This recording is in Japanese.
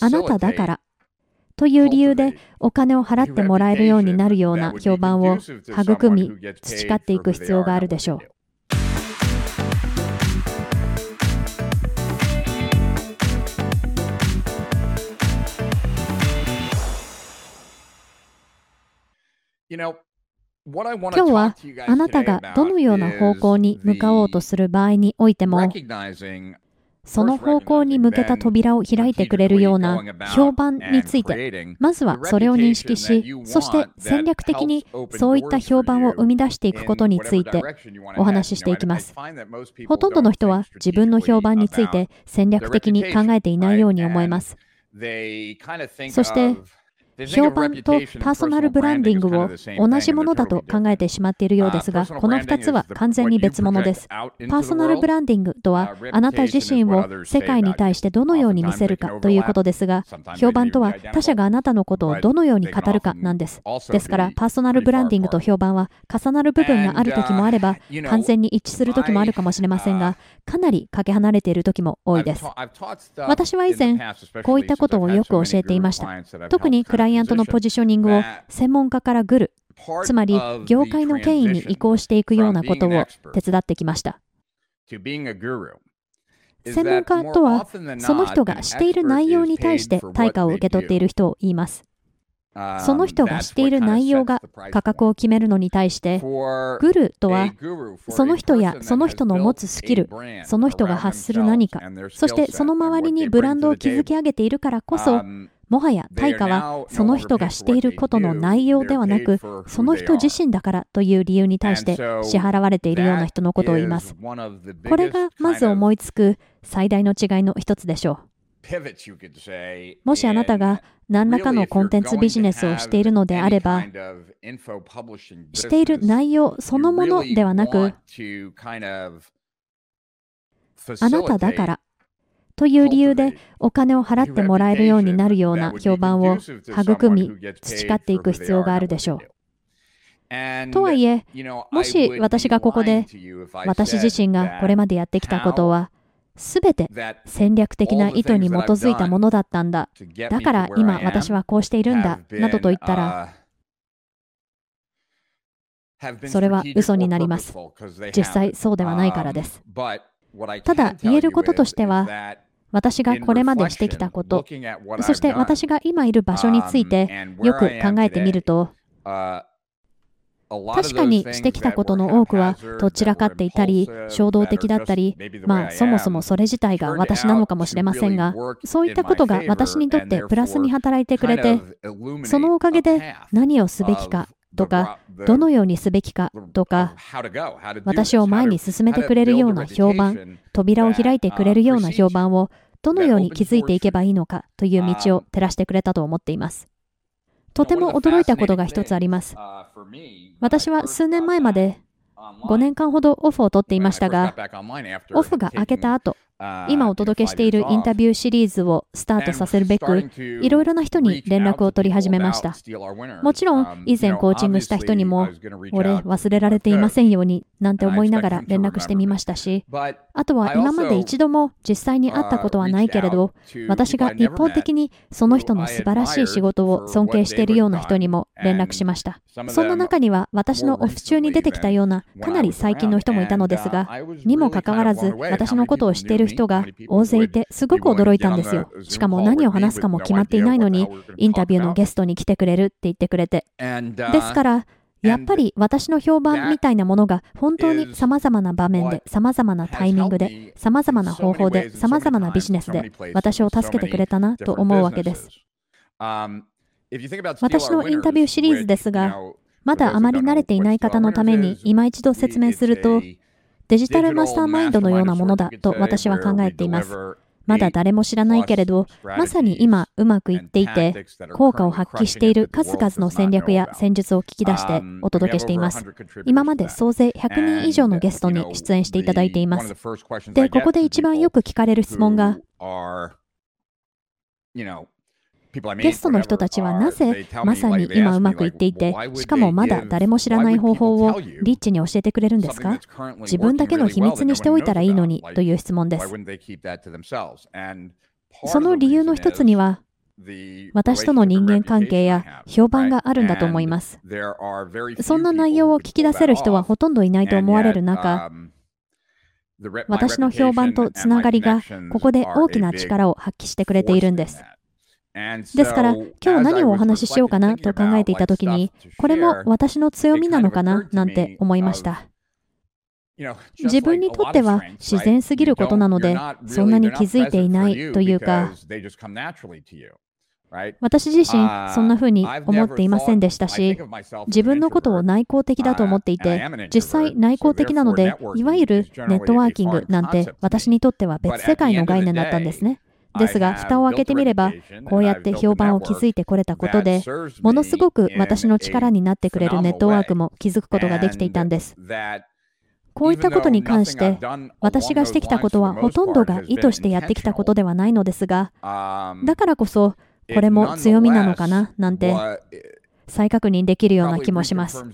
あなただからという理由でお金を払ってもらえるようになるような評判を育み培っていく必要があるでしょう。今日はあなたがどのような方向に向かおうとする場合においてもその方向に向けた扉を開いてくれるような評判について、まずはそれを認識し、そして戦略的にそういった評判を生み出していくことについてお話ししていきます。ほとんどの人は自分の評判について戦略的に考えていないように思えます。そして評判とパーソナルブランディングを同じものだと考えてしまっているようですが、この2つは完全に別物です。パーソナルブランディングとは、あなた自身を世界に対してどのように見せるかということですが、評判とは他者があなたのことをどのように語るかなんです。ですから、パーソナルブランディングと評判は重なる部分があるときもあれば、完全に一致するときもあるかもしれませんが、かなりかけ離れているときも多いです。私は以前、こういったことをよく教えていました。特にクライアントのポジショニングを専門家からグル、つまり業界の権威に移行していくようなことを手伝ってきました。専門家とは、その人がしている内容に対して対価を受け取っている人を言います。その人がしている内容が価格を決めるのに対して、グルとは、その人やその人の持つスキル、その人が発する何か、そしてその周りにブランドを築き上げているからこそ、もはや対価はその人がしていることの内容ではなく、その人自身だからという理由に対して支払われているような人のことを言います。これがまず思いつく最大の違いの一つでしょう。もしあなたが何らかのコンテンツビジネスをしているのであれば、している内容そのものではなく、あなただからという理由でお金を払ってもらえるようになるような評判を育み、培っていく必要があるでしょう。とはいえ、もし私がここで、私自身がこれまでやってきたことは、すべて戦略的な意図に基づいたものだったんだ。だから今私はこうしているんだ。などと言ったら、それは嘘になります。実際そうではないからです。ただ言えることとしては、私がこれまでしてきたこと、そして私が今いる場所についてよく考えてみると、確かにしてきたことの多くはどちらかっていたり衝動的だったりまあそもそもそれ自体が私なのかもしれませんがそういったことが私にとってプラスに働いてくれてそのおかげで何をすべきかとかどのようにすべきかとか私を前に進めてくれるような評判扉を開いてくれるような評判をどのように築いていけばいいのかという道を照らしてくれたと思っています。とても驚いたことが一つあります。私は数年前まで5年間ほどオフを取っていましたが、オフが明けた後、今お届けしているインタビューシリーズをスタートさせるべく、いろいろな人に連絡を取り始めました。もちろん、以前コーチングした人にも、俺忘れられていませんように、なんて思いながら連絡してみましたし、あとは今まで一度も実際に会ったことはないけれど、私が一方的にその人の素晴らしい仕事を尊敬しているような人にも連絡しました。そんな中には私のオフ中に出てきたようなかなり最近の人もいたのですが、にもかかわらず私のことを知っている人が大勢いてすごく驚いたんですよ。しかも何を話すかも決まっていないのに、インタビューのゲストに来てくれるって言ってくれて。ですから、やっぱり私の評判みたいなものが本当に様々な場面で、様々なタイミングで、様々な方法で、様々なビジネスで私を助けてくれたなと思うわけです。私のインタビューシリーズですが、まだあまり慣れていない方のために今一度説明すると、デジタルマスターマインドのようなものだと私は考えています。まだ誰も知らないけれど、まさに今うまくいっていて、効果を発揮している数々の戦略や戦術を聞き出してお届けしています。今まで総勢100人以上のゲストに出演していただいています。で、ここで一番よく聞かれる質問が、ゲストの人たちはなぜまさに今うまくいっていて、しかもまだ誰も知らない方法をリッチに教えてくれるんですか？自分だけの秘密にしておいたらいいのにという質問です。その理由の一つには、私との人間関係や評判があるんだと思います。そんな内容を聞き出せる人はほとんどいないと思われる中、私の評判とつながりがここで大きな力を発揮してくれているんです。ですから、今日何をお話ししようかなと考えていたときに、これも私の強みなのかななんて思いました。自分にとっては自然すぎることなので、そんなに気づいていないというか、私自身、そんな風に思っていませんでしたし、自分のことを内向的だと思っていて、実際内向的なので、いわゆるネットワーキングなんて私にとっては別世界の概念だったんですね。ですが、蓋を開けてみれば、こうやって評判を築いてこれたことで、ものすごく私の力になってくれるネットワークも築くことができていたんです。こういったことに関して、私がしてきたことはほとんどが意図してやってきたことではないのですが、だからこそ、これも強みなのかななんて再確認できるような気もします。